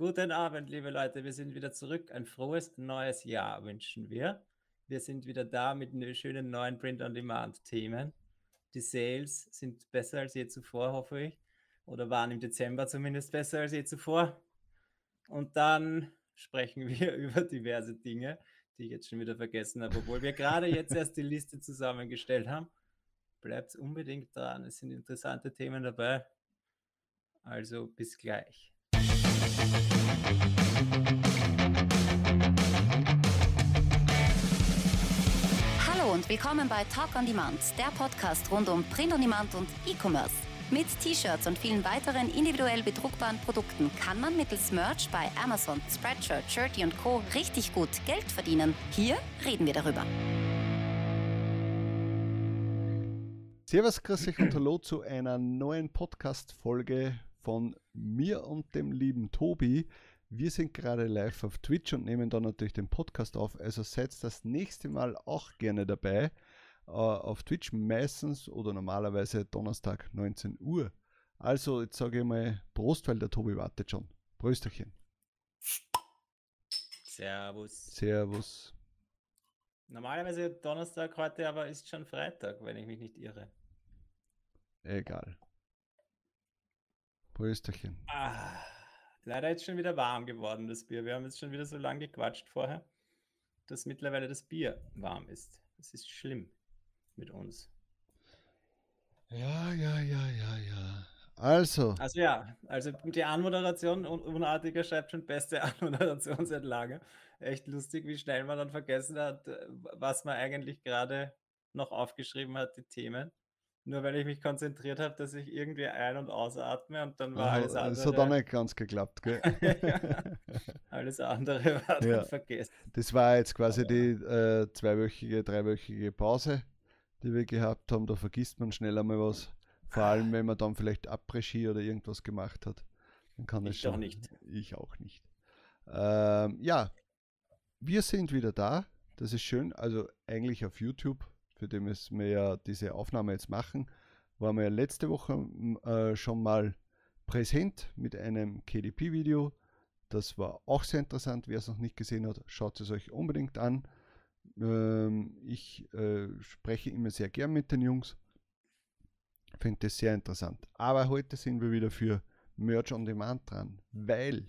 Guten Abend, liebe Leute. Wir sind wieder zurück. Ein frohes neues Jahr wünschen wir. Wir sind wieder da mit ne schönen neuen Print-on-Demand-Themen. Die Sales sind besser als je zuvor, hoffe ich. Oder waren im Dezember zumindest besser als je zuvor. Und dann sprechen wir über diverse Dinge, die ich jetzt schon wieder vergessen habe, obwohl wir gerade jetzt erst die Liste zusammengestellt haben. Bleibt unbedingt dran. Es sind interessante Themen dabei. Also bis gleich. Hallo und willkommen bei Talk on Demand, der Podcast rund um Print on Demand und E-Commerce. Mit T-Shirts und vielen weiteren individuell bedruckbaren Produkten kann man mittels Merch bei Amazon, Spreadshirt, Shirty und Co. richtig gut Geld verdienen. Hier reden wir darüber. Servus, grüß euch und hallo zu einer neuen Podcast-Folge von mir und dem lieben Tobi. Wir sind gerade live auf Twitch und nehmen dann natürlich den Podcast auf. Also seid das nächste Mal auch gerne dabei. Uh, auf Twitch meistens oder normalerweise Donnerstag 19 Uhr. Also jetzt sage ich mal Prost, weil der Tobi wartet schon. Prösterchen. Servus. Servus. Normalerweise Donnerstag heute, aber ist schon Freitag, wenn ich mich nicht irre. Egal. Prösterchen. Ah, leider jetzt schon wieder warm geworden, das Bier. Wir haben jetzt schon wieder so lange gequatscht vorher, dass mittlerweile das Bier warm ist. Das ist schlimm mit uns. Ja, ja, ja, ja, ja. Also. Also ja, also die Anmoderation, Unartiger schreibt schon beste Anmoderation seit langem. Echt lustig, wie schnell man dann vergessen hat, was man eigentlich gerade noch aufgeschrieben hat, die Themen. Nur weil ich mich konzentriert habe, dass ich irgendwie ein- und ausatme und dann war Ah, alles Das andere. hat auch nicht ganz geklappt, gell? alles andere war dann Ja. vergessen. Das war jetzt quasi die äh, zweiwöchige, dreiwöchige Pause, die wir gehabt haben. Da vergisst man schnell einmal was. Vor allem, wenn man dann vielleicht Après-Ski oder irgendwas gemacht hat. Dann kann das Ich doch nicht. Ich auch nicht. Ähm, ja, wir sind wieder da. Das ist schön. Also eigentlich auf YouTube, für den müssen wir ja diese Aufnahme jetzt machen, waren wir ja letzte Woche äh, schon mal präsent mit einem KDP-Video. Das war auch sehr interessant. Wer es noch nicht gesehen hat, schaut es euch unbedingt an. Ähm, ich äh, spreche immer sehr gern mit den Jungs. Finde das sehr interessant. Aber heute sind wir wieder für Merch on Demand dran, weil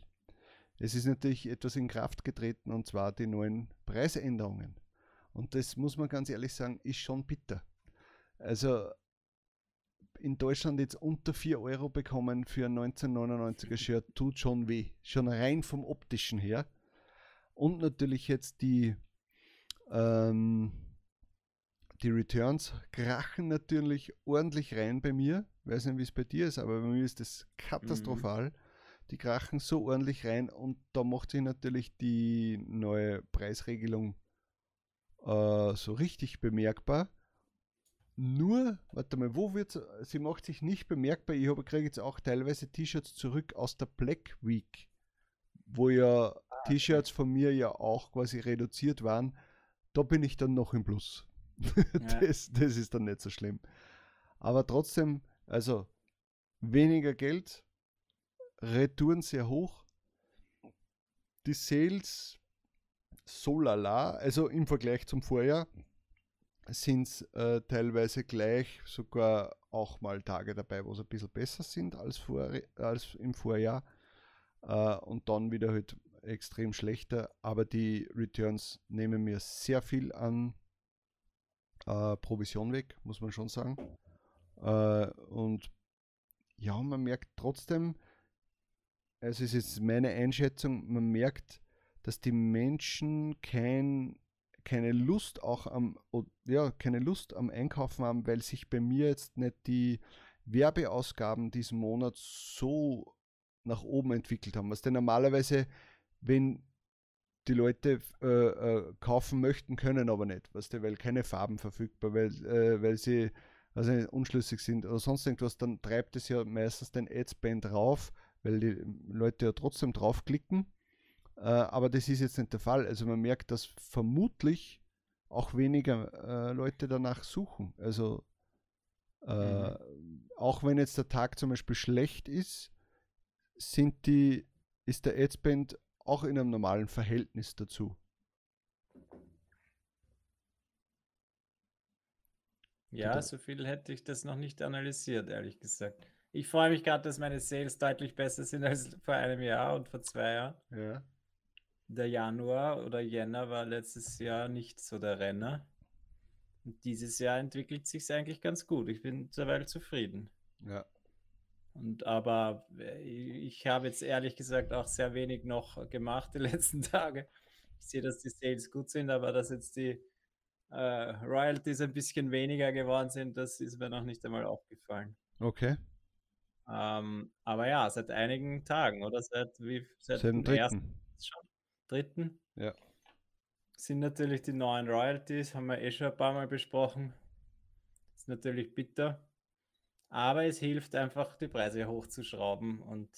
es ist natürlich etwas in Kraft getreten und zwar die neuen Preisänderungen. Und das muss man ganz ehrlich sagen, ist schon bitter. Also in Deutschland jetzt unter 4 Euro bekommen für ein 1999er Shirt tut schon weh. Schon rein vom optischen her. Und natürlich jetzt die, ähm, die Returns krachen natürlich ordentlich rein bei mir. Weiß nicht, wie es bei dir ist, aber bei mir ist das katastrophal. Die krachen so ordentlich rein und da macht sich natürlich die neue Preisregelung äh, so richtig bemerkbar. Nur, warte mal, wo wird sie macht sich nicht bemerkbar. Ich habe kriege jetzt auch teilweise T-Shirts zurück aus der Black Week, wo ja T-Shirts von mir ja auch quasi reduziert waren. Da bin ich dann noch im Plus. das, das ist dann nicht so schlimm. Aber trotzdem, also weniger Geld, Retouren sehr hoch, die Sales so lala, also im Vergleich zum Vorjahr sind es äh, teilweise gleich, sogar auch mal Tage dabei, wo es ein bisschen besser sind als, vor, als im Vorjahr. Äh, und dann wieder halt extrem schlechter, aber die Returns nehmen mir sehr viel an äh, Provision weg, muss man schon sagen. Äh, und ja, man merkt trotzdem, es ist jetzt meine Einschätzung, man merkt, dass die Menschen kein, keine Lust auch am, ja, keine Lust am Einkaufen haben, weil sich bei mir jetzt nicht die Werbeausgaben diesen Monat so nach oben entwickelt haben. Was denn normalerweise, wenn die Leute äh, äh, kaufen möchten, können aber nicht, weißt du, weil keine Farben verfügbar, weil, äh, weil sie also unschlüssig sind oder sonst irgendwas, dann treibt es ja meistens den Adspend rauf, weil die Leute ja trotzdem draufklicken. Äh, aber das ist jetzt nicht der Fall. Also man merkt, dass vermutlich auch weniger äh, Leute danach suchen. Also äh, mhm. auch wenn jetzt der Tag zum Beispiel schlecht ist, sind die ist der Adspend auch in einem normalen Verhältnis dazu? Ja, Bitte. so viel hätte ich das noch nicht analysiert, ehrlich gesagt. Ich freue mich gerade, dass meine Sales deutlich besser sind als vor einem Jahr und vor zwei Jahren. Ja. Der Januar oder Jänner war letztes Jahr nicht so der Renner. Und dieses Jahr entwickelt sich eigentlich ganz gut. Ich bin derweil zufrieden. Ja. Und aber äh, ich habe jetzt ehrlich gesagt auch sehr wenig noch gemacht die letzten Tage. Ich sehe, dass die Sales gut sind, aber dass jetzt die äh, Royalties ein bisschen weniger geworden sind, das ist mir noch nicht einmal aufgefallen. Okay. Ähm, aber ja, seit einigen Tagen, oder? Seit wie seit, Seit dem dem ersten dritten. Ja. sind natürlich die neuen Royalties, haben wir eh schon ein paar Mal besprochen. Ist natürlich bitter, aber es hilft einfach, die Preise hochzuschrauben und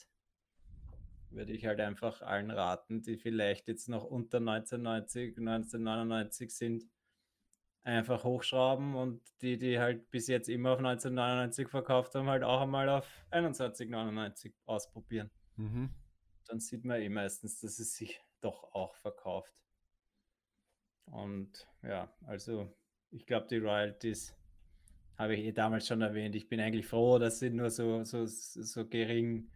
würde ich halt einfach allen raten, die vielleicht jetzt noch unter 1990, 1999 sind, einfach hochschrauben und die, die halt bis jetzt immer auf 1999 verkauft haben, halt auch einmal auf 21,99 ausprobieren. Mhm. Dann sieht man eh meistens, dass es sich doch auch verkauft. Und ja, also ich glaube, die Royalties habe ich eh damals schon erwähnt. Ich bin eigentlich froh, dass sie nur so, so, so gering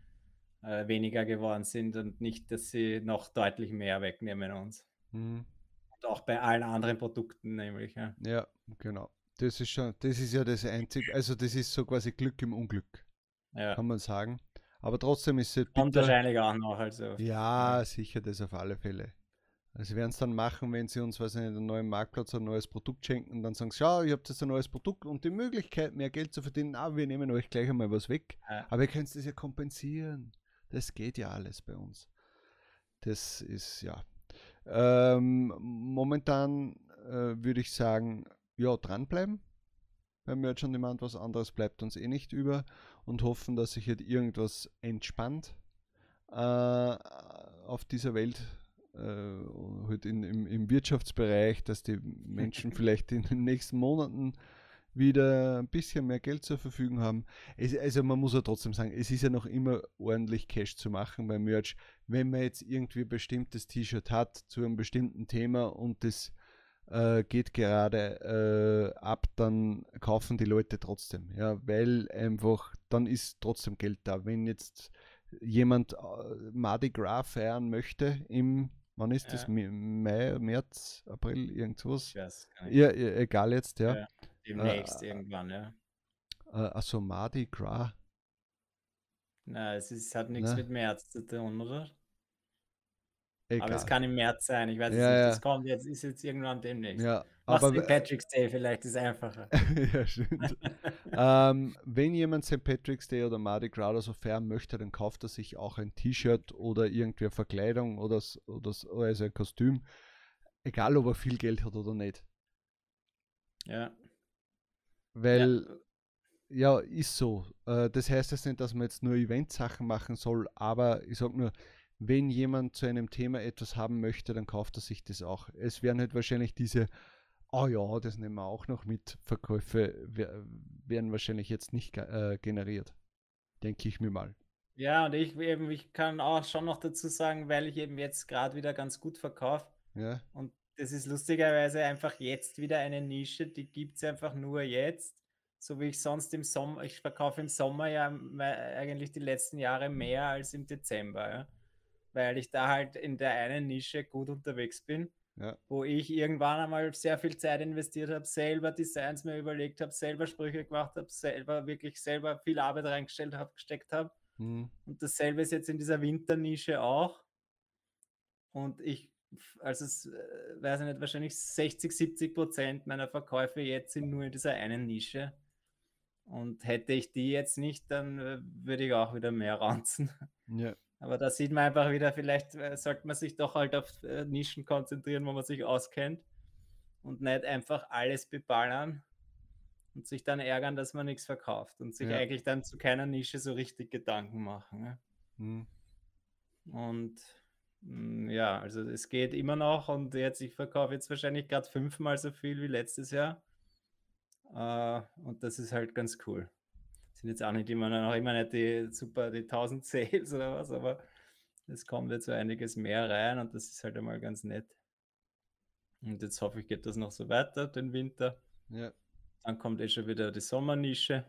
äh, weniger geworden sind und nicht, dass sie noch deutlich mehr wegnehmen uns. Mhm. Und auch bei allen anderen Produkten nämlich. Ja. Ja, genau. Das ist schon, das ist ja das einzige, also das ist so quasi Glück im Unglück, Ja. kann man sagen. Aber trotzdem ist es Und bitter. wahrscheinlich auch noch. Also, Ja, sicher, das auf alle Fälle. Also sie werden es dann machen, wenn sie uns, weiß ich nicht, einen neuen Marktplatz, ein neues Produkt schenken, dann sagen sie, ja, ihr habt jetzt ein neues Produkt und die Möglichkeit, mehr Geld zu verdienen, aber wir nehmen euch gleich einmal was weg. Ja. Aber ihr könnt das ja kompensieren. Das geht ja alles bei uns. Das ist, ja. Ähm, momentan äh, würde ich sagen, ja, dranbleiben. Beim Merch on Demand was anderes bleibt uns eh nicht über und hoffen, dass sich jetzt irgendwas entspannt äh, auf dieser Welt, äh, halt in, im, im Wirtschaftsbereich, dass die Menschen vielleicht in den nächsten Monaten wieder ein bisschen mehr Geld zur Verfügung haben. Es, also man muss ja trotzdem sagen, es ist ja noch immer ordentlich Cash zu machen beim Merch. Wenn man jetzt irgendwie ein bestimmtes T-Shirt hat zu einem bestimmten Thema und das äh, geht gerade äh, ab, dann kaufen die Leute trotzdem. Ja, weil einfach, dann ist trotzdem Geld da. Wenn jetzt jemand äh, Mardi Gras feiern möchte im, wann ist das? Ja. Mi- Mai, März, April, irgendwas? Ja, ja, egal jetzt, ja. Ja. Demnächst äh, irgendwann, ja. Äh, also Mardi Gras. Na, es ist, hat nichts Na. mit März zu tun, oder? Egal. Aber es kann im März sein, ich weiß es Ja, nicht. ja. Das kommt jetzt, ist jetzt irgendwann demnächst. ja, Mach's aber St. Patrick's Day, vielleicht ist einfacher. ja, stimmt. ähm, wenn jemand St. Patrick's Day oder Mardi Gras oder so feiern möchte, dann kauft er sich auch ein T-Shirt oder irgendwie Verkleidung oder, oder, oder also ein Kostüm. Egal, ob er viel Geld hat oder nicht. ja. Weil, ja, ist so. Äh, das heißt jetzt nicht, dass man jetzt nur Event-Sachen machen soll, aber ich sag nur, wenn jemand zu einem Thema etwas haben möchte, dann kauft er sich das auch. Es werden halt wahrscheinlich diese, oh ja, das nehmen wir auch noch mit, Verkäufe wer- werden wahrscheinlich jetzt nicht äh, generiert. Denke ich mir mal. Ja, und ich eben, ich kann auch schon noch dazu sagen, weil ich eben jetzt gerade wieder ganz gut verkaufe. Ja, Und das ist lustigerweise einfach jetzt wieder eine Nische, die gibt es einfach nur jetzt. So wie ich sonst im Sommer, ich verkaufe im Sommer ja eigentlich die letzten Jahre mehr als im Dezember, ja. Weil ich da halt in der einen Nische gut unterwegs bin, ja, wo ich irgendwann einmal sehr viel Zeit investiert habe, selber Designs mir überlegt habe, selber Sprüche gemacht habe, selber wirklich selber viel Arbeit reingestellt habe, gesteckt habe. hm, Und dasselbe ist jetzt in dieser Winternische auch. Und ich, also es, äh, weiß ich nicht, wahrscheinlich 60, 70 Prozent meiner Verkäufe jetzt sind nur in dieser einen Nische. Und hätte ich die jetzt nicht, dann äh, würde ich auch wieder mehr ranzen. ja, Aber da sieht man einfach wieder, vielleicht äh, sollte man sich doch halt auf äh, Nischen konzentrieren, wo man sich auskennt und nicht einfach alles beballern und sich dann ärgern, dass man nichts verkauft und sich Ja. eigentlich dann zu keiner Nische so richtig Gedanken machen. Ne? hm, Und mm, ja, also es geht immer noch und jetzt, ich verkaufe jetzt wahrscheinlich gerade fünfmal so viel wie letztes Jahr. Äh, und das ist halt ganz cool. Sind jetzt auch nicht immer noch immer nicht die super, die 1000 Sales oder was, aber Es kommt jetzt so einiges mehr rein und das ist halt einmal ganz nett. Und jetzt hoffe ich, geht das noch so weiter, den Winter. Ja. Dann kommt eh schon wieder die Sommernische.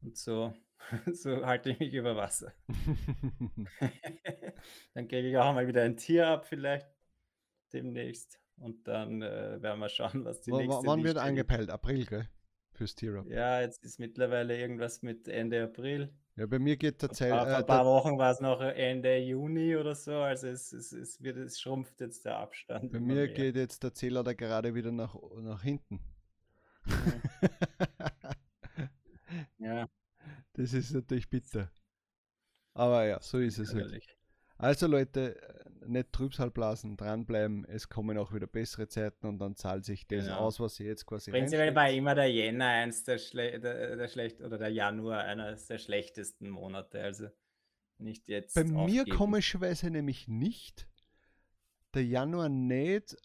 Und so, so halte ich mich über Wasser. dann kriege ich auch mal wieder ein Tier ab, vielleicht demnächst. Und dann äh, werden wir schauen, was die W nächste wann wird angepeilt? April, gell? Fürs Tier Ja, jetzt ist mittlerweile irgendwas mit Ende April. Ja, bei mir geht der Vor Zeit. vor ein Äh, paar Wochen war es noch Ende Juni oder so. Also es, es, es, wird, es schrumpft jetzt der Abstand. bei mir mehr. geht jetzt der Zähler da gerade wieder nach, nach hinten. Ja, das ist natürlich bitter. Aber ja, so ist es halt. Also Leute, nicht Trübsal blasen, dranbleiben. Es kommen auch wieder bessere Zeiten und dann zahlt sich das Genau. aus, was ihr jetzt quasi Prinzipiell war immer der Jänner eins der, schle der, der schlecht oder der Januar eines der schlechtesten Monate. Also nicht jetzt. Bei mir aufgeben. komischerweise nämlich nicht. Der Januar nicht,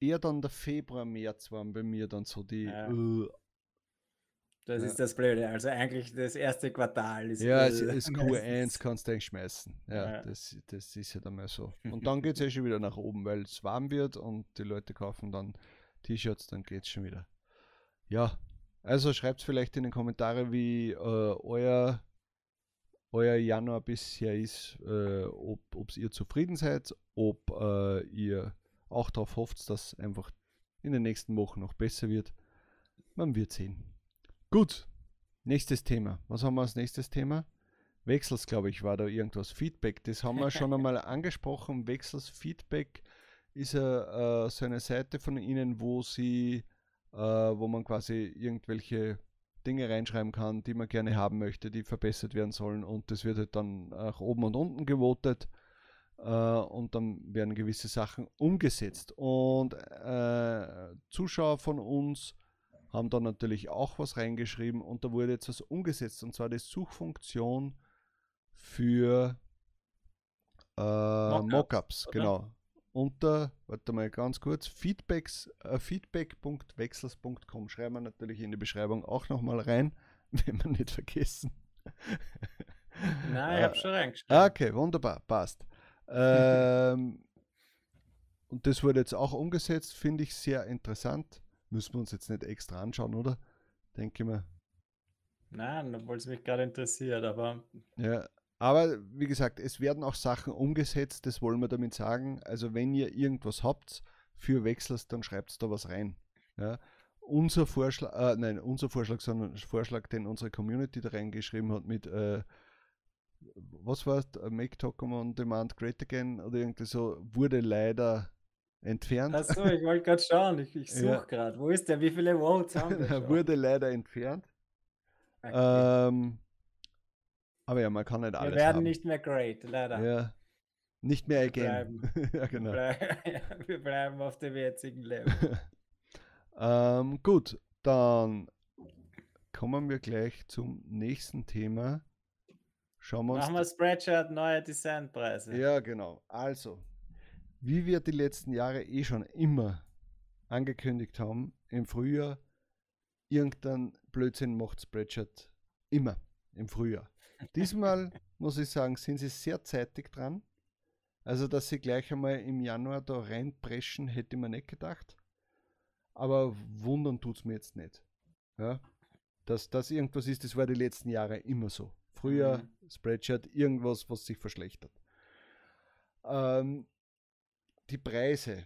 eher dann der Februar, März waren bei mir dann so die. Ja. äh, Das Ja. ist das Blöde. Also eigentlich das erste Quartal ist. Ja, es ist Q1 meistens- kannst du eigentlich schmeißen. Ja, Ja. Das, das ist ja dann mal so. Und dann geht es eh schon wieder nach oben, weil es warm wird und die Leute kaufen dann T-Shirts, dann geht es schon wieder. Ja, also schreibt vielleicht in den Kommentaren, wie äh, euer, euer Januar bisher ist, äh, ob ihr zufrieden seid, ob äh, ihr auch darauf hofft, dass einfach in den nächsten Wochen noch besser wird. Man wird sehen. Gut, nächstes Thema. Was haben wir als nächstes Thema? Wechsels, glaube ich, war da irgendwas. Feedback, das haben wir schon einmal angesprochen. Wechsels Feedback ist äh, so eine Seite von Ihnen, wo Sie, äh, wo man quasi irgendwelche Dinge reinschreiben kann, die man gerne haben möchte, die verbessert werden sollen. Und das wird halt dann nach oben und unten gewotet. Äh, und dann werden gewisse Sachen umgesetzt. Und äh, Zuschauer von uns haben da natürlich auch was reingeschrieben und da wurde jetzt was umgesetzt und zwar die Suchfunktion für äh, Mockups, Mockups, genau. Unter, warte mal ganz kurz, feedbacks, äh, feedback.wechsels.com schreiben wir natürlich in die Beschreibung auch nochmal rein, wenn wir nicht vergessen. Nein, ich habe Äh, schon Ah, reingeschrieben. Okay, wunderbar, passt. ähm, und das wurde jetzt auch umgesetzt, finde ich sehr interessant. Müssen wir uns jetzt nicht extra anschauen, oder? Denke mir. Nein, obwohl es mich gerade interessiert, aber Ja. Aber wie gesagt, es werden auch Sachen umgesetzt, das wollen wir damit sagen. Also wenn ihr irgendwas habt für Wechsels, dann schreibt da was rein. Ja. Unser Vorschlag, äh, nein, unser Vorschlag, sondern Vorschlag, den unsere Community da reingeschrieben hat mit äh, was war es, Make Talk on Demand Great Again oder irgendwie so, wurde leider entfernt. Achso, ich wollte gerade schauen. Ich, ich suche Ja. gerade. Wo ist der? Wie viele Votes haben wir schon? wurde leider entfernt. Okay. Ähm, aber ja, man kann nicht wir alles werden haben. nicht mehr great, leider. Ja. Nicht mehr again. Wir genau. blei- ja, wir bleiben auf dem jetzigen Level. ähm, gut, dann kommen wir gleich zum nächsten Thema. Schauen wir uns. Machen wir Spreadshirt, neue Designpreise. Ja, genau. Also, wie wir die letzten Jahre eh schon immer angekündigt haben, im Frühjahr, irgendein Blödsinn macht Spreadshirt immer im Frühjahr. Diesmal muss ich sagen, sind sie sehr zeitig dran. Also, dass sie gleich einmal im Januar da reinpreschen, hätte man nicht gedacht. Aber wundern tut es mir jetzt nicht. Ja? Dass das irgendwas ist, das war die letzten Jahre immer so. Früher Mhm. Spreadshirt, irgendwas, was sich verschlechtert. Ähm, die Preise.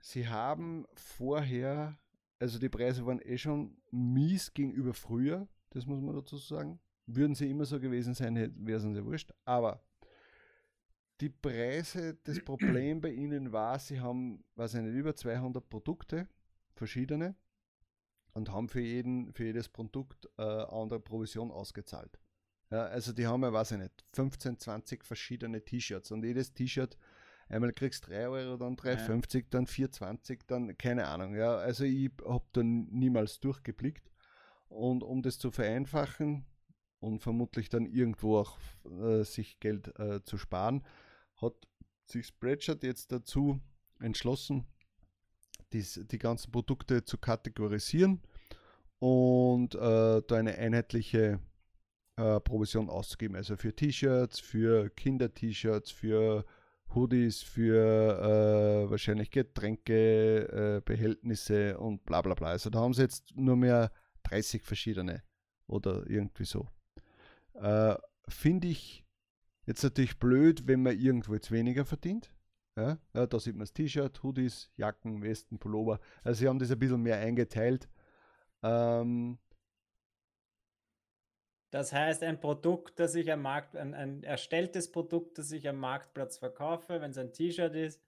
Sie haben vorher, also die Preise waren eh schon mies gegenüber früher, das muss man dazu sagen. Würden sie immer so gewesen sein, wäre es uns ja wurscht. Aber die Preise, das Problem bei ihnen war, sie haben, weiß ich nicht, über 200 Produkte, verschiedene, und haben für, jeden, für jedes Produkt äh, andere Provision ausgezahlt. Ja, also die haben ja, weiß ich nicht, 15, 20 verschiedene T-Shirts und jedes T-Shirt, einmal kriegst du 3 Euro, dann 3,50, dann 4,20, dann keine Ahnung. Ja, also ich habe da niemals durchgeblickt. Und um das zu vereinfachen und vermutlich dann irgendwo auch äh, sich Geld äh, zu sparen, hat sich Spreadshirt jetzt dazu entschlossen, dies, die ganzen Produkte zu kategorisieren und äh, da eine einheitliche äh, Provision auszugeben. Also für T-Shirts, für Kinder-T-Shirts, für Hoodies, für äh, wahrscheinlich Getränke, äh, Behältnisse und bla bla bla. Also da haben sie jetzt nur mehr 30 verschiedene oder irgendwie so. Äh, Finde ich jetzt natürlich blöd, wenn man irgendwo jetzt weniger verdient. Ja, ja da sieht man das T-Shirt, Hoodies, Jacken, Westen, Pullover. Also sie haben das ein bisschen mehr eingeteilt. Ähm, das heißt, ein Produkt, das ich am Markt, ein, ein erstelltes Produkt, das ich am Marktplatz verkaufe, wenn es ein T-Shirt ist,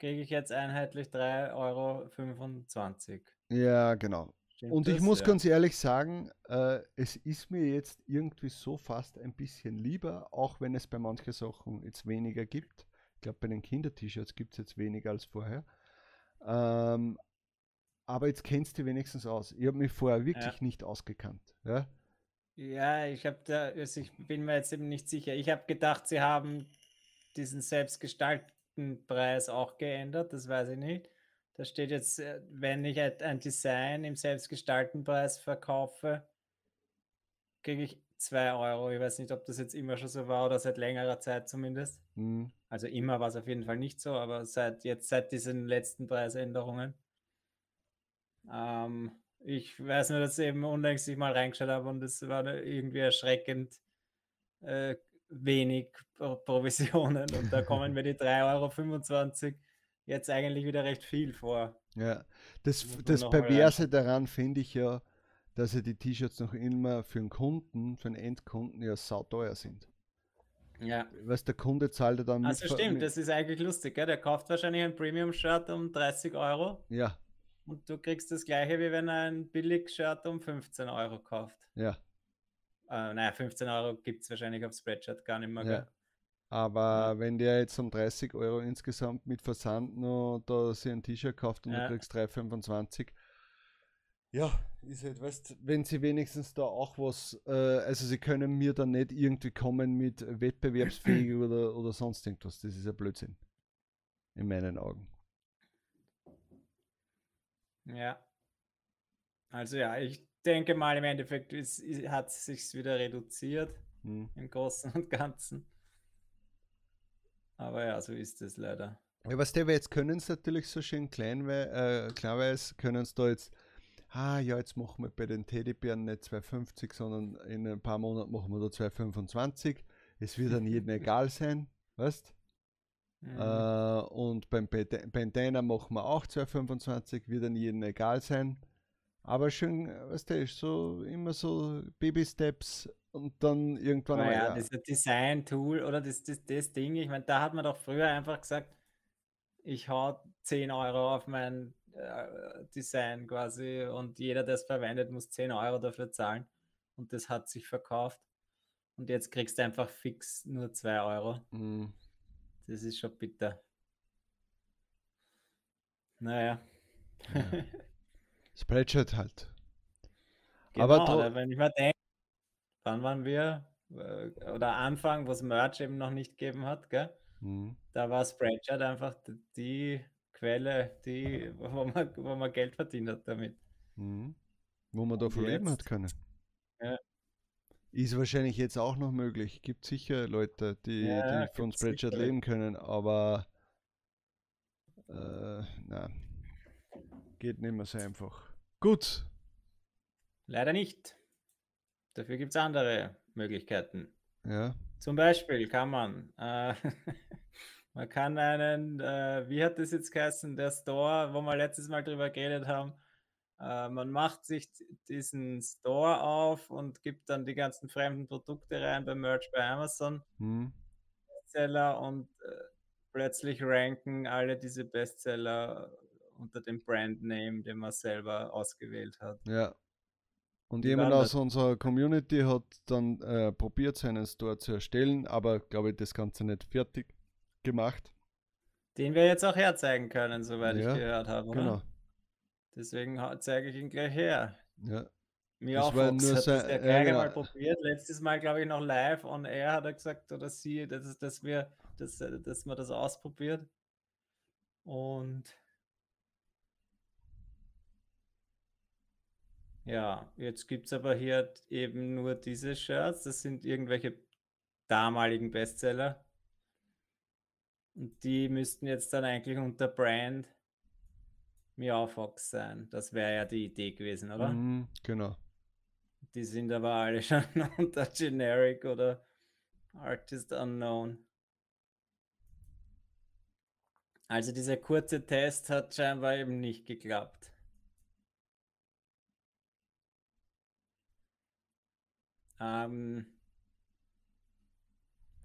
kriege ich jetzt einheitlich 3,25 Euro. Ja, genau. Stimmt Und ich das? muss ja. ganz ehrlich sagen, äh, es ist mir jetzt irgendwie so fast ein bisschen lieber, auch wenn es bei manchen Sachen jetzt weniger gibt. Ich glaube, bei den Kinder-T-Shirts gibt es jetzt weniger als vorher. Ähm, aber jetzt kennst du wenigstens aus. Ich habe mich vorher wirklich ja. nicht ausgekannt. Ja, ja ich habe da, also ich bin mir jetzt eben nicht sicher. Ich habe gedacht, sie haben diesen selbstgestalteten Preis auch geändert, das weiß ich nicht. Da steht jetzt, äh, wenn ich ein Design im selbstgestalteten Preis verkaufe, kriege ich 2 Euro. Ich weiß nicht, ob das jetzt immer schon so war oder seit längerer Zeit zumindest. Mhm. Also immer war es auf jeden Fall nicht so, aber seit jetzt, seit diesen letzten Preisänderungen. Ähm, ich weiß nur, dass ich eben unlängst ich mal reingeschaut habe und es war irgendwie erschreckend äh, wenig Provisionen und da kommen mir die 3,25 Euro jetzt eigentlich wieder recht viel vor. Ja, das, das Perverse daran finde ich ja, dass ja die T-Shirts noch immer für den Kunden, für den Endkunden ja sauteuer sind. Ja. Was der Kunde zahlt er dann Also stimmt, das ist eigentlich lustig, gell? Der kauft wahrscheinlich ein Premium-Shirt um 30 Euro. Ja. Und du kriegst das gleiche, wie wenn er ein Billig-Shirt um 15 Euro kauft. Ja. Äh, naja, 15 Euro gibt es wahrscheinlich auf Spreadshirt gar nicht mehr. Ja. Aber ja. wenn der jetzt um 30 Euro insgesamt mit Versand noch da sich ein T-Shirt kauft und ja. du kriegst 3,25, ja, ist halt, weißt wenn sie wenigstens da auch was, äh, also sie können mir dann nicht irgendwie kommen mit wettbewerbsfähig oder, oder sonst irgendwas. Das ist ja Blödsinn. In meinen Augen. Ja. Also ja, ich denke mal im Endeffekt ist, hat es sich wieder reduziert hm. im Großen und Ganzen. Aber ja, so ist es leider. Ja, was der, jetzt können es natürlich so schön klein, äh, kleinweise, können es da jetzt, ah ja, jetzt machen wir bei den Teddybären nicht 2,50, sondern in ein paar Monaten machen wir da 2,25. Es wird dann jedem egal sein, weißt mhm. äh, Und beim Bandana machen wir auch 2,25, wird dann jedem egal sein. Aber schön, weißt du, so immer so Baby-Steps und dann irgendwann mal. Ja, das Design-Tool oder das, das, das Ding, ich meine, da hat man doch früher einfach gesagt, ich hau 10 Euro auf mein äh, Design quasi und jeder, der es verwendet, muss 10 Euro dafür zahlen. Und das hat sich verkauft. Und jetzt kriegst du einfach fix nur 2 Euro. Mhm. Das ist schon bitter. Naja. Ja. Spreadshirt halt. Genau, Aber wenn ich mal denke, wann waren wir? Äh, oder Anfang, wo es Merch eben noch nicht gegeben hat, gell? Mhm. Da war Spreadshirt einfach die Quelle, die, wo man, wo man Geld verdient hat damit. Mhm. Wo man davon leben hat können. Ist wahrscheinlich jetzt auch noch möglich. Gibt sicher Leute, die, ja, die von Spreadshirt leben können, aber äh, na, geht nicht mehr so einfach. Gut. Leider nicht. Dafür gibt es andere Möglichkeiten. Ja. Zum Beispiel kann man, äh, man kann einen, äh, wie hat das jetzt geheißen, der Store, wo wir letztes Mal drüber geredet haben, äh, man macht sich diesen Store auf und gibt dann die ganzen fremden Produkte rein bei Merch bei Amazon. Hm. Bestseller und äh, plötzlich ranken alle diese Bestseller unter dem Brandname, den man selber ausgewählt hat. Ja. Und jemand aus unserer Community hat dann äh, probiert, seinen Store zu erstellen, aber glaube ich, das Ganze nicht fertig gemacht. Den wir jetzt auch herzeigen können, soweit ja, ich gehört habe. Oder? Deswegen zeige ich ihn gleich her. Ja. Mir das auch nur hat das der Geiger genau. mal probiert. Letztes Mal, glaube ich, noch live on air hat er gesagt, oder sie, dass, dass, wir, dass, dass man das ausprobiert. Und Ja, jetzt gibt es aber hier eben nur diese Shirts. Das sind irgendwelche damaligen Bestseller. Und die müssten jetzt dann eigentlich unter Brand Meowfox sein. Das wäre ja die Idee gewesen, oder? Mhm, genau. Die sind aber alle schon unter Generic oder Artist Unknown. Also dieser kurze Test hat scheinbar eben nicht geklappt. Ähm,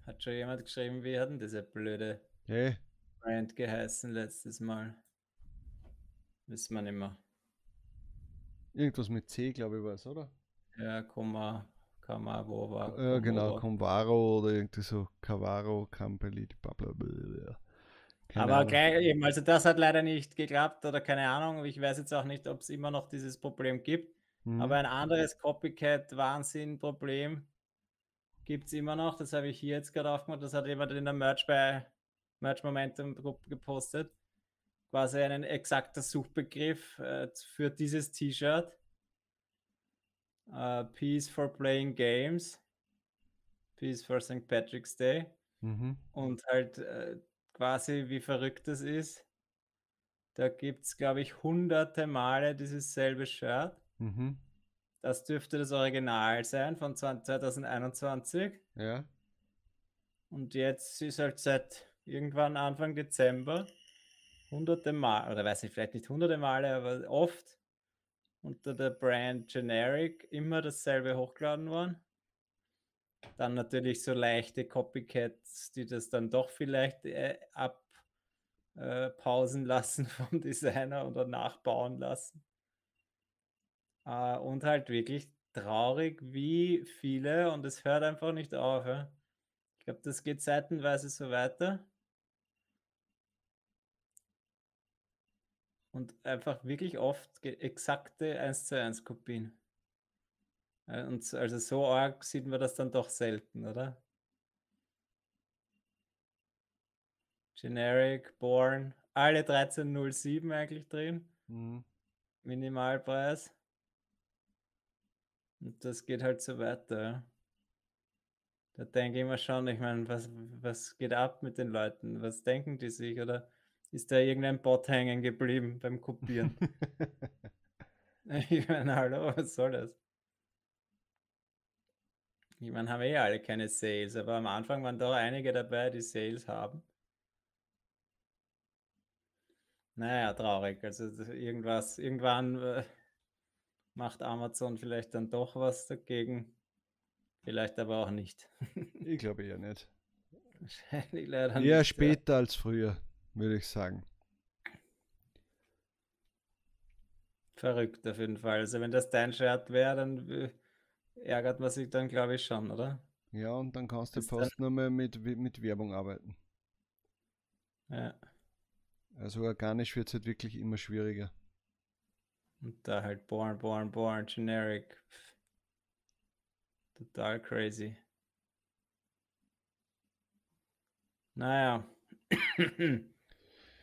hat schon jemand geschrieben, wie hat denn diese blöde Hey, Brand geheißen letztes Mal? Wissen wir nicht mehr. irgendwas mit C, glaube ich, war es, oder? Ja, Komma, wo war? Ja, genau, Komma. Convaro oder irgendwie so Cavaro, Campelli, bla bla bla. Keine Aber Ahnung. gleich eben, also das hat leider nicht geklappt oder keine Ahnung. Ich weiß jetzt auch nicht, ob es immer noch dieses Problem gibt. Mhm. Aber ein anderes Copycat-Wahnsinn-Problem gibt es immer noch. Das habe ich hier jetzt gerade aufgemacht. Das hat jemand in der Merch bei Merch Momentum Gruppe gepostet. Quasi einen exakter Suchbegriff äh, für dieses T-Shirt. Äh, Peace for Playing Games. Peace for St. Patrick's Day. Mhm. Und halt äh, quasi wie verrückt das ist. Da gibt es, glaube ich, hunderte Male dieses selbe Shirt. Mhm. Das dürfte das Original sein von 20 2021. Ja. Und jetzt ist halt seit irgendwann Anfang Dezember hunderte Mal, oder weiß nicht, vielleicht nicht hunderte Male, aber oft unter der Brand Generic immer dasselbe hochgeladen worden. Dann natürlich so leichte Copycats, die das dann doch vielleicht äh, abpausen lassen vom Designer oder nachbauen lassen. Äh, und halt wirklich traurig, wie viele, und es hört einfach nicht auf. Ja? Ich glaube, das geht seitenweise so weiter. Und einfach wirklich oft exakte 1 zu 1 Kopien. Und so- also so arg sieht man das dann doch selten, oder? Generic, Born, alle 1307 eigentlich drin. Mhm. Minimalpreis. Und das geht halt so weiter. Da denke ich mir schon, ich meine, was, was geht ab mit den Leuten? Was denken die sich? Oder ist da irgendein Bot hängen geblieben beim Kopieren? ich meine, hallo, was soll das? Ich meine, haben eh alle keine Sales, aber am Anfang waren doch einige dabei, die Sales haben. Naja, traurig. Also irgendwas, irgendwann äh, macht Amazon vielleicht dann doch was dagegen. Vielleicht aber auch nicht. ich glaube eher nicht. Wahrscheinlich leider Eher nicht. ja. später als früher, würde ich sagen. Verrückt auf jeden Fall. Also wenn das dein Shirt wäre, dann äh, ärgert man sich dann, glaube ich, schon, oder? Ja, und dann kannst du fast nur mehr mit, mit Werbung arbeiten. Ja. Also organisch wird es halt wirklich immer schwieriger. Und da halt Born, Born, Born, Generic. Pff. Total crazy. Naja.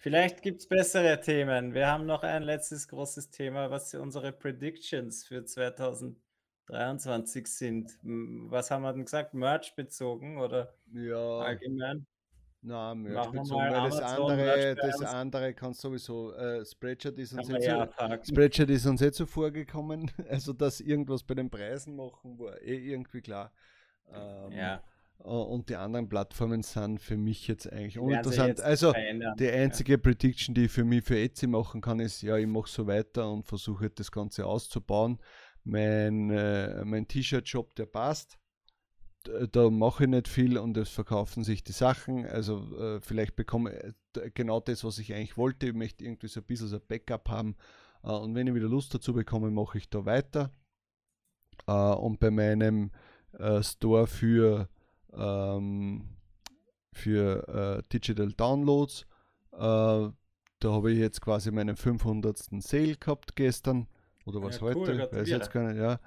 Vielleicht gibt es bessere Themen. Wir haben noch ein letztes großes Thema, was unsere Predictions für 2023 sind. Was haben wir denn gesagt? Merch bezogen oder Ja, allgemein? na, Merch bezogen, weil das andere, das andere kannst sowieso, äh, Spreadshirt ist uns jetzt ja so. Spreadshirt ist uns jetzt so vorgekommen, also dass irgendwas bei den Preisen machen, war eh irgendwie klar. Ähm, Ja, Und die anderen Plattformen sind für mich jetzt eigentlich uninteressant. Also verändern. die einzige Prediction, die ich für mich für Etsy machen kann, ist, ja, ich mache so weiter und versuche halt das Ganze auszubauen. Mein, äh, mein T-Shirt-Shop, der passt. D- Da mache ich nicht viel und es verkaufen sich die Sachen. Also äh, vielleicht bekomme ich d- genau das, was ich eigentlich wollte. Ich möchte irgendwie so ein bisschen so ein Backup haben. Äh, und wenn ich wieder Lust dazu bekomme, mache ich da weiter. Äh, und bei meinem äh, Store für, ähm, für äh, Digital Downloads, äh, da habe ich jetzt quasi meinen 500. Sale gehabt gestern oder was Ja, cool, heute, weiß jetzt gar nicht, ja.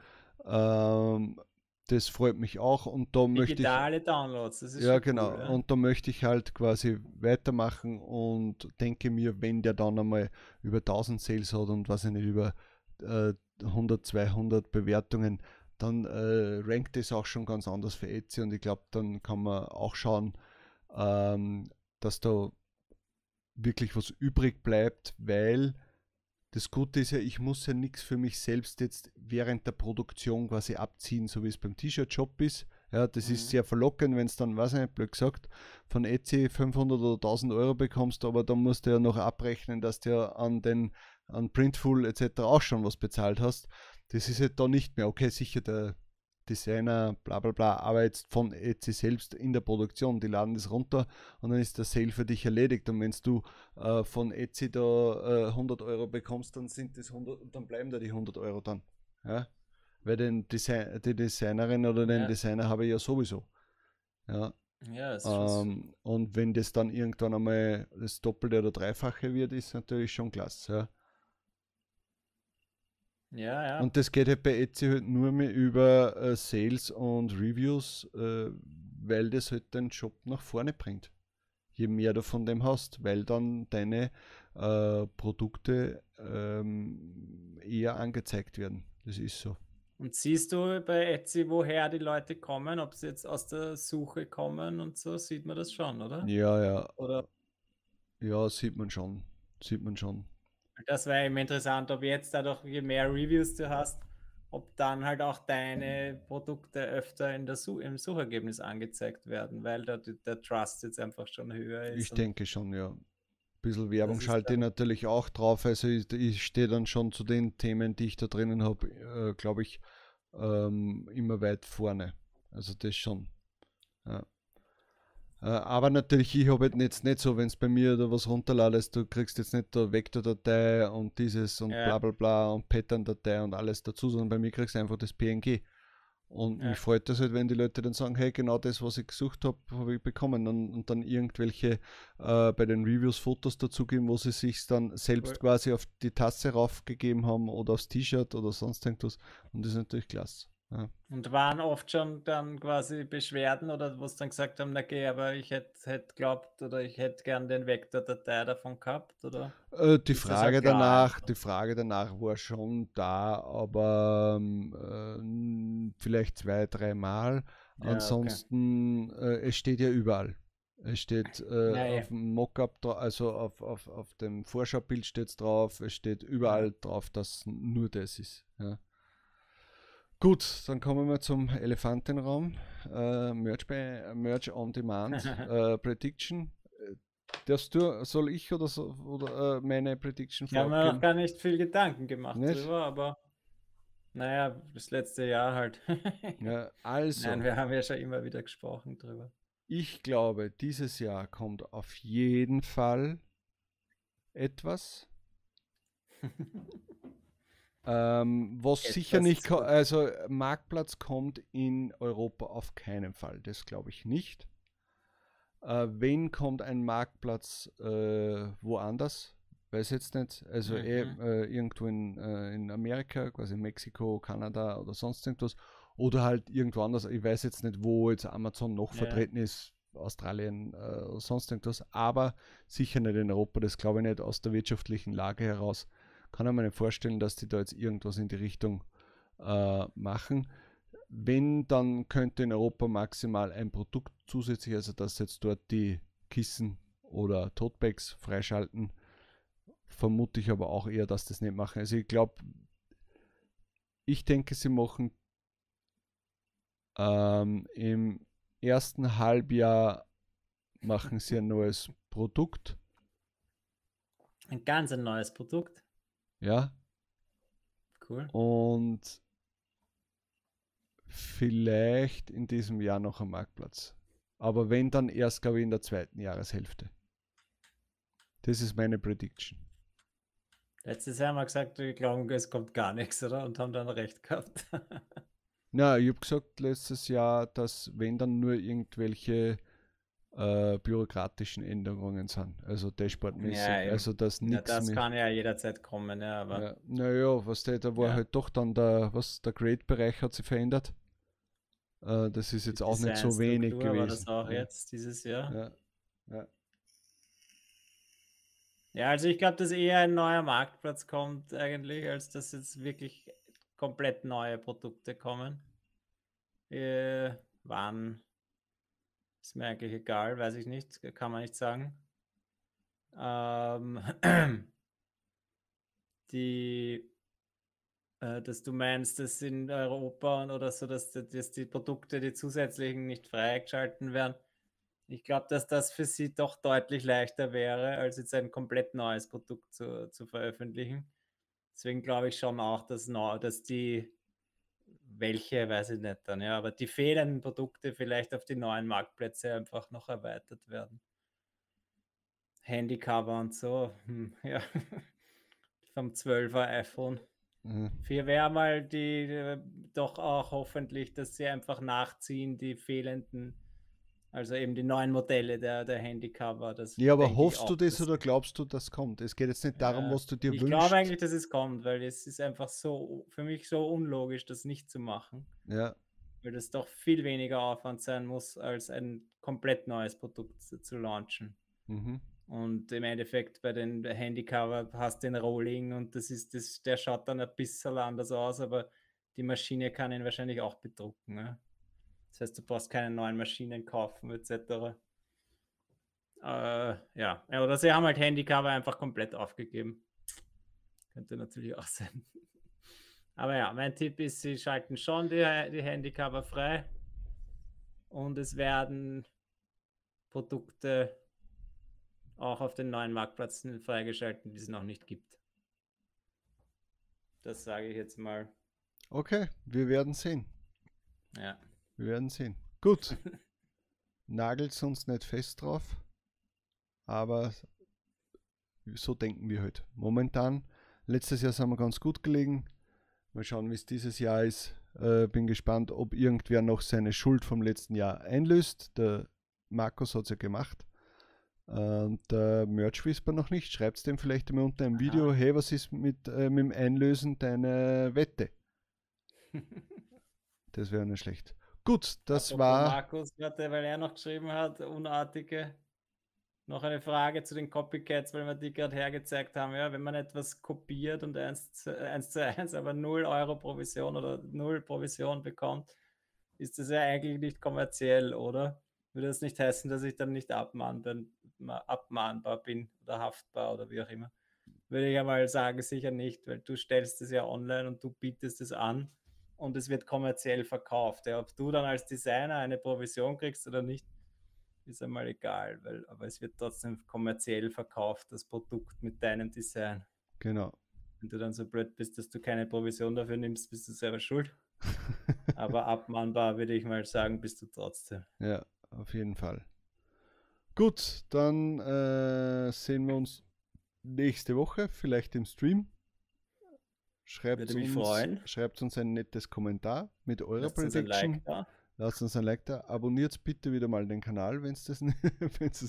Ähm, das freut mich auch und da möchte ich Digitale Downloads, das ist ja, genau. Cool, ja. Und da möchte ich halt quasi weitermachen und denke mir, wenn der dann einmal über 1000 Sales hat und was ich nicht, über äh, 100, 200 Bewertungen, dann äh, rankt es auch schon ganz anders für Etsy und ich glaube, dann kann man auch schauen, ähm, dass da wirklich was übrig bleibt, weil das Gute ist ja, ich muss ja nichts für mich selbst jetzt während der Produktion quasi abziehen, so wie es beim T-Shirt-Shop ist. Ja, das mhm. ist sehr verlockend, wenn es dann, weiß ich nicht, blöd gesagt, von Etsy 500 oder 1000 Euro bekommst, aber dann musst du ja noch abrechnen, dass du ja an den an Printful etc. auch schon was bezahlt hast. Das ist halt da nicht mehr. Okay, sicher der Designer, bla bla bla, arbeitet von Etsy selbst in der Produktion. Die laden das runter und dann ist der Sale für dich erledigt. Und wenn du äh, von Etsy da äh, 100 Euro bekommst, dann sind das 100, dann bleiben da die 100 Euro dann. Ja? Weil den Design, die Designerin oder den ja. Designer habe ich ja sowieso. Ja. Ja, ist ähm, und wenn das dann irgendwann einmal das Doppelte oder Dreifache wird, ist natürlich schon klasse. Ja. Ja. Und das geht halt bei Etsy halt nur mehr über äh, Sales und Reviews, äh, weil das halt den Shop nach vorne bringt. Je mehr du von dem hast, weil dann deine äh, Produkte ähm, eher angezeigt werden. Das ist so. Und siehst du bei Etsy, woher die Leute kommen, ob sie jetzt aus der Suche kommen und so, sieht man das schon, oder? Ja, ja. Oder? Ja, sieht man schon. Sieht man schon. Das wäre eben interessant, ob jetzt dadurch, je mehr Reviews du hast, ob dann halt auch deine Produkte öfter in der Such im Suchergebnis angezeigt werden, weil da der Trust jetzt einfach schon höher ist. Ich denke schon, ja. Ein bisschen Werbung schalte ich natürlich auch drauf. Also ich, ich stehe dann schon zu den Themen, die ich da drinnen habe, äh, glaube ich, ähm, immer weit vorne. Also das schon. Ja. Äh, aber natürlich, ich habe jetzt nicht so, wenn es bei mir da was runterladest, du kriegst jetzt nicht da Vektordatei und dieses und ja. bla bla bla und Pattern-Datei und alles dazu, sondern bei mir kriegst du einfach das PNG. Und ja. mich freut das halt, wenn die Leute dann sagen, hey, genau das, was ich gesucht habe, habe ich bekommen. Und, und dann irgendwelche äh, bei den Reviews Fotos dazugeben, wo sie sich dann selbst cool. quasi auf die Tasse raufgegeben haben oder aufs T-Shirt oder sonst irgendwas. Und das ist natürlich klasse. Ja. Und waren oft schon dann quasi Beschwerden oder wo sie dann gesagt haben, na okay, aber ich hätte hätt glaubt oder ich hätte gern den Vektor-Datei davon gehabt, oder? Äh, die Frage danach, die Frage danach war schon da, aber ähm, äh, vielleicht zwei, dreimal. Ja, Ansonsten, okay. äh, es steht ja überall. Es steht äh, ja, ja. auf dem Mockup, also auf, auf, auf dem Vorschaubild steht es drauf, es steht überall drauf, dass nur das ist. Ja. Gut, dann kommen wir zum Elefantenraum. Äh, Merch, bei, Merch on Demand äh, Prediction. Darfst du, soll ich oder, so, oder äh, meine Prediction Ich habe mir noch gar nicht viel Gedanken gemacht nicht? drüber, aber naja, das letzte Jahr halt. ja, also. Nein, wir haben ja schon immer wieder gesprochen drüber. Ich glaube, dieses Jahr kommt auf jeden Fall etwas. Ähm, was Etwas sicher nicht, also Marktplatz kommt in Europa auf keinen Fall, das glaube ich nicht. Äh, wenn kommt ein Marktplatz äh, woanders? Weiß jetzt nicht. Also mhm. eh, äh, irgendwo in, äh, in Amerika, quasi Mexiko, Kanada oder sonst irgendwas. Oder halt irgendwo anders. Ich weiß jetzt nicht, wo jetzt Amazon noch ja. vertreten ist. Australien, äh, sonst irgendwas. Aber sicher nicht in Europa. Das glaube ich nicht aus der wirtschaftlichen Lage heraus kann ich mir nicht vorstellen, dass die da jetzt irgendwas in die Richtung äh, machen. Wenn, dann könnte in Europa maximal ein Produkt zusätzlich, also dass jetzt dort die Kissen oder Totebags freischalten, vermute ich aber auch eher, dass das nicht machen. Also ich glaube, ich denke, sie machen ähm, im ersten Halbjahr machen sie ein neues Produkt. Ein ganz ein neues Produkt. Ja. Cool. Und vielleicht in diesem Jahr noch am Marktplatz. Aber wenn, dann erst, glaube ich, in der zweiten Jahreshälfte. Das ist meine Prediction. Letztes Jahr haben wir gesagt, wir glauben, es kommt gar nichts, oder? Und haben dann recht gehabt. Na, ich habe gesagt letztes Jahr, dass wenn dann nur irgendwelche äh, bürokratischen Änderungen sind. Also dashboardmäßig. Ja, also dass nichts ja, das mehr. kann ja jederzeit kommen, ja, aber. Ja, naja, was der, da war ja. halt doch dann der, was der Grade-Bereich hat sich verändert. Äh, das ist jetzt auch nicht so wenig gewesen. War das auch jetzt dieses Jahr? Ja. ja. Ja, also ich glaube, dass eher ein neuer Marktplatz kommt eigentlich, als dass jetzt wirklich komplett neue Produkte kommen. Äh, wann? Ist mir eigentlich egal, weiß ich nicht, kann man nicht sagen. Ähm, die, äh, dass du meinst, dass in Europa oder so, dass, dass die Produkte, die zusätzlichen, nicht freigeschalten werden. Ich glaube, dass das für sie doch deutlich leichter wäre, als jetzt ein komplett neues Produkt zu, zu veröffentlichen. Deswegen glaube ich schon auch, dass, dass die, welche weiß ich nicht dann, ja, aber die fehlenden Produkte vielleicht auf die neuen Marktplätze einfach noch erweitert werden. Handycover und so, hm, ja, vom 12er iPhone. Mhm. Wäre mal die äh, doch auch hoffentlich, dass sie einfach nachziehen, die fehlenden also eben die neuen Modelle der, der Handycover. Das ja, aber hoffst du das, oder glaubst du, das kommt? Es geht jetzt nicht darum, ja, was du dir ich wünschst. Ich glaube eigentlich, dass es kommt, weil es ist einfach so, für mich so unlogisch, das nicht zu machen. Ja. Weil das doch viel weniger Aufwand sein muss, als ein komplett neues Produkt zu, zu launchen. Mhm. Und im Endeffekt bei den Handycover hast du den Rolling und das ist das, der schaut dann ein bisschen anders aus, aber die Maschine kann ihn wahrscheinlich auch bedrucken. Ja? Das heißt, du brauchst keine neuen Maschinen kaufen, etc. Äh, ja, oder sie haben halt Handycover einfach komplett aufgegeben. Könnte natürlich auch sein. Aber ja, mein Tipp ist, sie schalten schon die, die Handycover frei und es werden Produkte auch auf den neuen Marktplätzen freigeschalten, die es noch nicht gibt. Das sage ich jetzt mal. Okay, wir werden sehen. Ja. Wir werden sehen. Gut. Nagelt uns nicht fest drauf. Aber so denken wir heute. Halt. Momentan, letztes Jahr sind wir ganz gut gelegen. Mal schauen, wie es dieses Jahr ist. Äh, bin gespannt, ob irgendwer noch seine Schuld vom letzten Jahr einlöst. Der Markus hat es ja gemacht. Und der Merch Whisper noch nicht. Schreibt es dem vielleicht immer unter einem Video, hey, was ist mit, äh, mit dem Einlösen deiner Wette? das wäre nicht schlecht. Gut, das war. Markus hatte, weil er noch geschrieben hat, unartige. Noch eine Frage zu den Copycats, weil wir die gerade hergezeigt haben. Ja, wenn man etwas kopiert und eins zu, eins zu eins, aber 0 Euro Provision oder 0 Provision bekommt, ist das ja eigentlich nicht kommerziell, oder? Würde das nicht heißen, dass ich dann nicht abmahnbar, abmahnbar bin oder haftbar oder wie auch immer? Würde ich ja mal sagen, sicher nicht, weil du stellst es ja online und du bietest es an und es wird kommerziell verkauft. Ja, ob du dann als Designer eine Provision kriegst oder nicht, ist einmal egal, weil, aber es wird trotzdem kommerziell verkauft, das Produkt mit deinem Design. Genau. Wenn du dann so blöd bist, dass du keine Provision dafür nimmst, bist du selber schuld. aber abmahnbar würde ich mal sagen, bist du trotzdem. Ja, auf jeden Fall. Gut, dann äh, sehen wir uns nächste Woche, vielleicht im Stream. Schreibt Würde uns, freuen. Schreibt uns ein nettes Kommentar mit eurer Lasst Prediction. Uns like Lasst uns ein Like da. Abonniert bitte wieder mal den Kanal, wenn es das, nicht,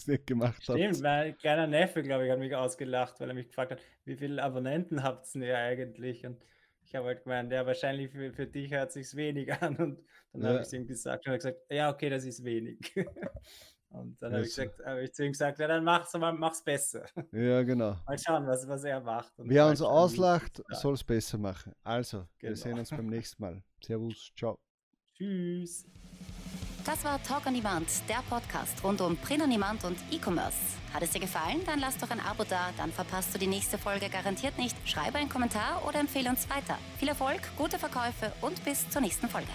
nicht gemacht Stimmt, habt. Stimmt, mein kleiner Neffe, glaube ich, hat mich ausgelacht, weil er mich gefragt hat, wie viele Abonnenten habt ihr eigentlich? Und ich habe halt gemeint, ja, wahrscheinlich für, für dich hört sich wenig an. Und dann ja. habe ich es ihm gesagt und er gesagt, ja, okay, das ist wenig. Und dann habe ich, hab ich zu ihm gesagt, ja, dann mach's, mach's besser. Ja, genau. Mal schauen, was, was er macht. Wer uns auslacht, soll es besser machen. Also, genau. wir sehen uns beim nächsten Mal. Servus, ciao. Tschüss. Das war Talk on Demand, der Podcast rund um Print on Demand und E-Commerce. Hat es dir gefallen? Dann lass doch ein Abo da, dann verpasst du die nächste Folge garantiert nicht. Schreibe einen Kommentar oder empfehle uns weiter. Viel Erfolg, gute Verkäufe und bis zur nächsten Folge.